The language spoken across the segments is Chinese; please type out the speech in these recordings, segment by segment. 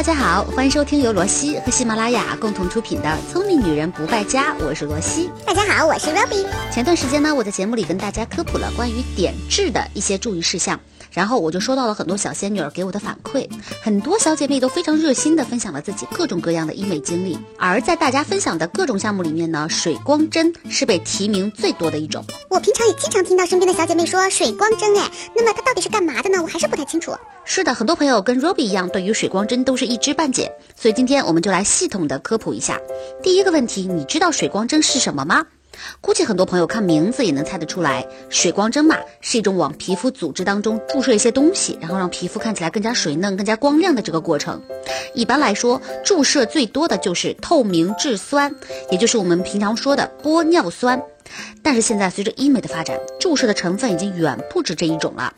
大家好，欢迎收听由罗西和喜马拉雅共同出品的《聪明女人不败家》，我是罗西。大家好，我是 Roby。前段时间呢，我在节目里跟大家科普了关于点痣的一些注意事项。然后我就收到了很多小仙女儿给我的反馈，很多小姐妹都非常热心的分享了自己各种各样的医美经历。而在大家分享的各种项目里面呢，水光针是被提名最多的一种。我平常也经常听到身边的小姐妹说水光针，哎，那么它到底是干嘛的呢？我还是不太清楚。是的，很多朋友跟 Roby 一样，对于水光针都是一知半解，所以今天我们就来系统的科普一下。第一个问题，你知道水光针是什么吗？估计很多朋友看名字也能猜得出来，水光针嘛是一种往皮肤组织当中注射一些东西，然后让皮肤看起来更加水嫩、更加光亮的这个过程。一般来说，注射最多的就是透明质酸，也就是我们平常说的玻尿酸。但是现在随着医美的发展，注射的成分已经远不止这一种了，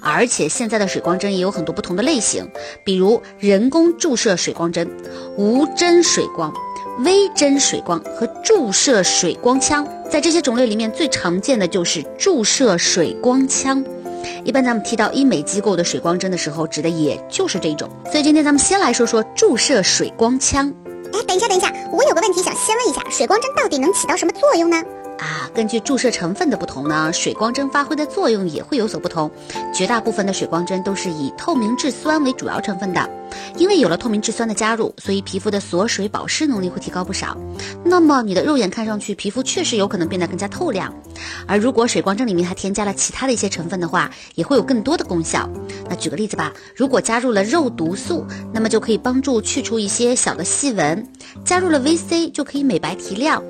而且现在的水光针也有很多不同的类型，比如人工注射水光针、无针水光。微针水光和注射水光枪，在这些种类里面最常见的就是注射水光枪。一般咱们提到医美机构的水光针的时候，指的也就是这种。所以今天咱们先来说说注射水光枪。哎，等一下，等一下，我有个问题想先问一下，水光针到底能起到什么作用呢？啊，根据注射成分的不同呢，水光针发挥的作用也会有所不同。绝大部分的水光针都是以透明质酸为主要成分的，因为有了透明质酸的加入，所以皮肤的锁水保湿能力会提高不少。那么你的肉眼看上去，皮肤确实有可能变得更加透亮。而如果水光针里面还添加了其他的一些成分的话，也会有更多的功效。那举个例子吧，如果加入了肉毒素，那么就可以帮助去除一些小的细纹；加入了 VC 就可以美白提亮。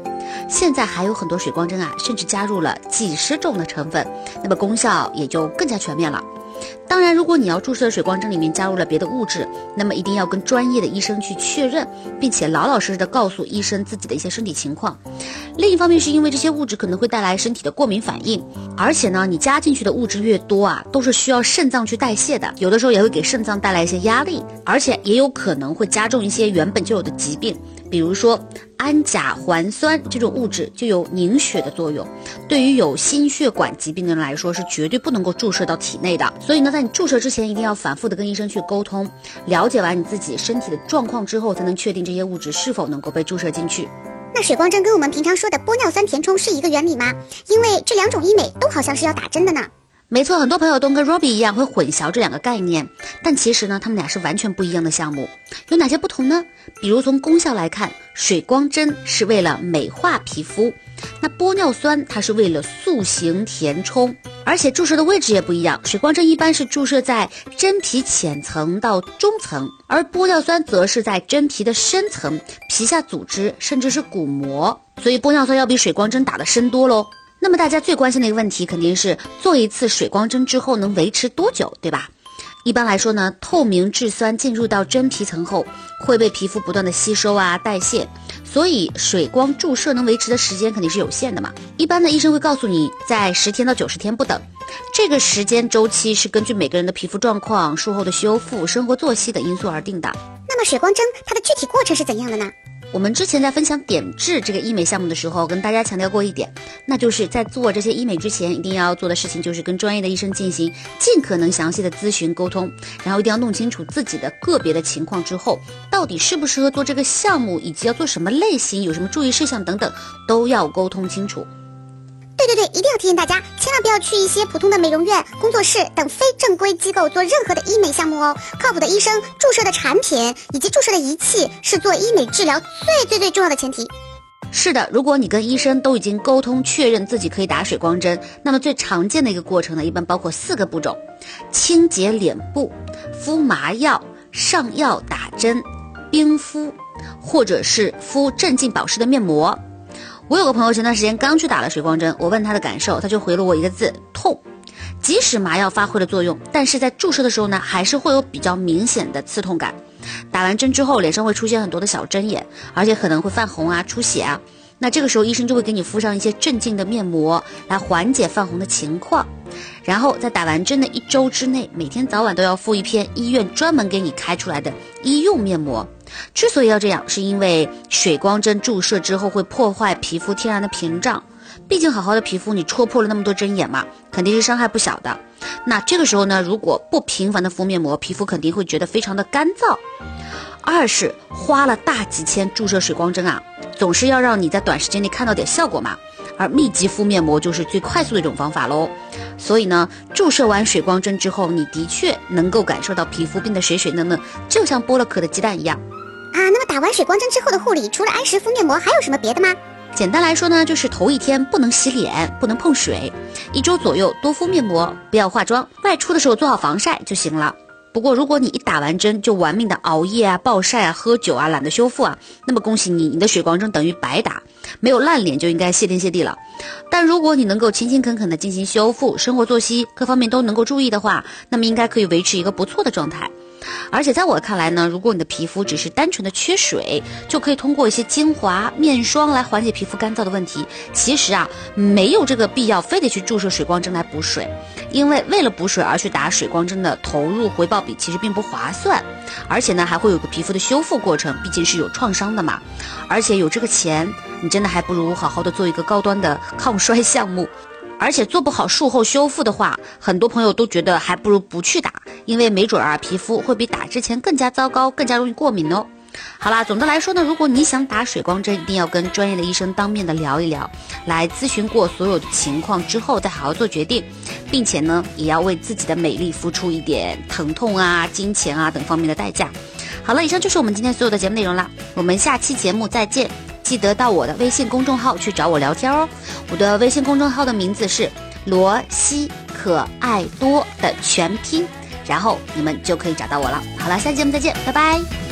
现在还有很多水光针啊，甚至加入了几十种的成分，那么功效也就更加全面了。当然，如果你要注射水光针里面加入了别的物质，那么一定要跟专业的医生去确认，并且老老实实的告诉医生自己的一些身体情况。另一方面，是因为这些物质可能会带来身体的过敏反应，而且呢，你加进去的物质越多啊，都是需要肾脏去代谢的，有的时候也会给肾脏带来一些压力，而且也有可能会加重一些原本就有的疾病。比如说，氨甲环酸这种物质就有凝血的作用，对于有心血管疾病的人来说是绝对不能够注射到体内的。所以呢，在你注射之前，一定要反复的跟医生去沟通，了解完你自己身体的状况之后，才能确定这些物质是否能够被注射进去。那水光针跟我们平常说的玻尿酸填充是一个原理吗？因为这两种医美都好像是要打针的呢。没错，很多朋友都跟 Robbie 一样会混淆这两个概念，但其实呢，他们俩是完全不一样的项目。有哪些不同呢？比如从功效来看，水光针是为了美化皮肤，那玻尿酸它是为了塑形填充，而且注射的位置也不一样。水光针一般是注射在真皮浅层到中层，而玻尿酸则是在真皮的深层、皮下组织甚至是骨膜，所以玻尿酸要比水光针打的深多喽。那么大家最关心的一个问题，肯定是做一次水光针之后能维持多久，对吧？一般来说呢，透明质酸进入到真皮层后，会被皮肤不断的吸收啊代谢，所以水光注射能维持的时间肯定是有限的嘛。一般的医生会告诉你，在十天到九十天不等，这个时间周期是根据每个人的皮肤状况、术后的修复、生活作息等因素而定的。那么水光针它的具体过程是怎样的呢？我们之前在分享点痣这个医美项目的时候，跟大家强调过一点，那就是在做这些医美之前，一定要做的事情就是跟专业的医生进行尽可能详细的咨询沟通，然后一定要弄清楚自己的个别的情况之后，到底适不适合做这个项目，以及要做什么类型，有什么注意事项等等，都要沟通清楚。对对对，一定要提醒大家，千万不要去一些普通的美容院、工作室等非正规机构做任何的医美项目哦。靠谱的医生、注射的产品以及注射的仪器是做医美治疗最最最重要的前提。是的，如果你跟医生都已经沟通确认自己可以打水光针，那么最常见的一个过程呢，一般包括四个步骤：清洁脸部、敷麻药、上药打针、冰敷，或者是敷镇静保湿的面膜。我有个朋友前段时间刚去打了水光针，我问他的感受，他就回了我一个字：痛。即使麻药发挥了作用，但是在注射的时候呢，还是会有比较明显的刺痛感。打完针之后，脸上会出现很多的小针眼，而且可能会泛红啊、出血啊。那这个时候，医生就会给你敷上一些镇静的面膜，来缓解泛红的情况。然后在打完针的一周之内，每天早晚都要敷一片医院专门给你开出来的医用面膜。之所以要这样，是因为水光针注射之后会破坏皮肤天然的屏障。毕竟好好的皮肤，你戳破了那么多针眼嘛，肯定是伤害不小的。那这个时候呢，如果不频繁的敷面膜，皮肤肯定会觉得非常的干燥。二是花了大几千注射水光针啊，总是要让你在短时间内看到点效果嘛。而密集敷面膜就是最快速的一种方法喽。所以呢，注射完水光针之后，你的确能够感受到皮肤变得水水嫩嫩，就像剥了壳的鸡蛋一样。啊，那么打完水光针之后的护理，除了按时敷面膜，还有什么别的吗？简单来说呢，就是头一天不能洗脸，不能碰水，一周左右多敷面膜，不要化妆，外出的时候做好防晒就行了。不过，如果你一打完针就玩命的熬夜啊、暴晒啊、喝酒啊、懒得修复啊，那么恭喜你，你的水光针等于白打，没有烂脸就应该谢天谢地了。但如果你能够勤勤恳恳的进行修复，生活作息各方面都能够注意的话，那么应该可以维持一个不错的状态。而且在我看来呢，如果你的皮肤只是单纯的缺水，就可以通过一些精华、面霜来缓解皮肤干燥的问题。其实啊，没有这个必要，非得去注射水光针来补水，因为为了补水而去打水光针的投入回报比其实并不划算，而且呢还会有个皮肤的修复过程，毕竟是有创伤的嘛。而且有这个钱，你真的还不如好好的做一个高端的抗衰项目。而且做不好术后修复的话，很多朋友都觉得还不如不去打，因为没准儿啊皮肤会比打之前更加糟糕，更加容易过敏哦。好啦，总的来说呢，如果你想打水光针，一定要跟专业的医生当面的聊一聊，来咨询过所有的情况之后再好好做决定，并且呢，也要为自己的美丽付出一点疼痛啊、金钱啊等方面的代价。好了，以上就是我们今天所有的节目内容啦，我们下期节目再见。记得到我的微信公众号去找我聊天哦，我的微信公众号的名字是罗西可爱多的全拼，然后你们就可以找到我了。好了，下期节目再见，拜拜。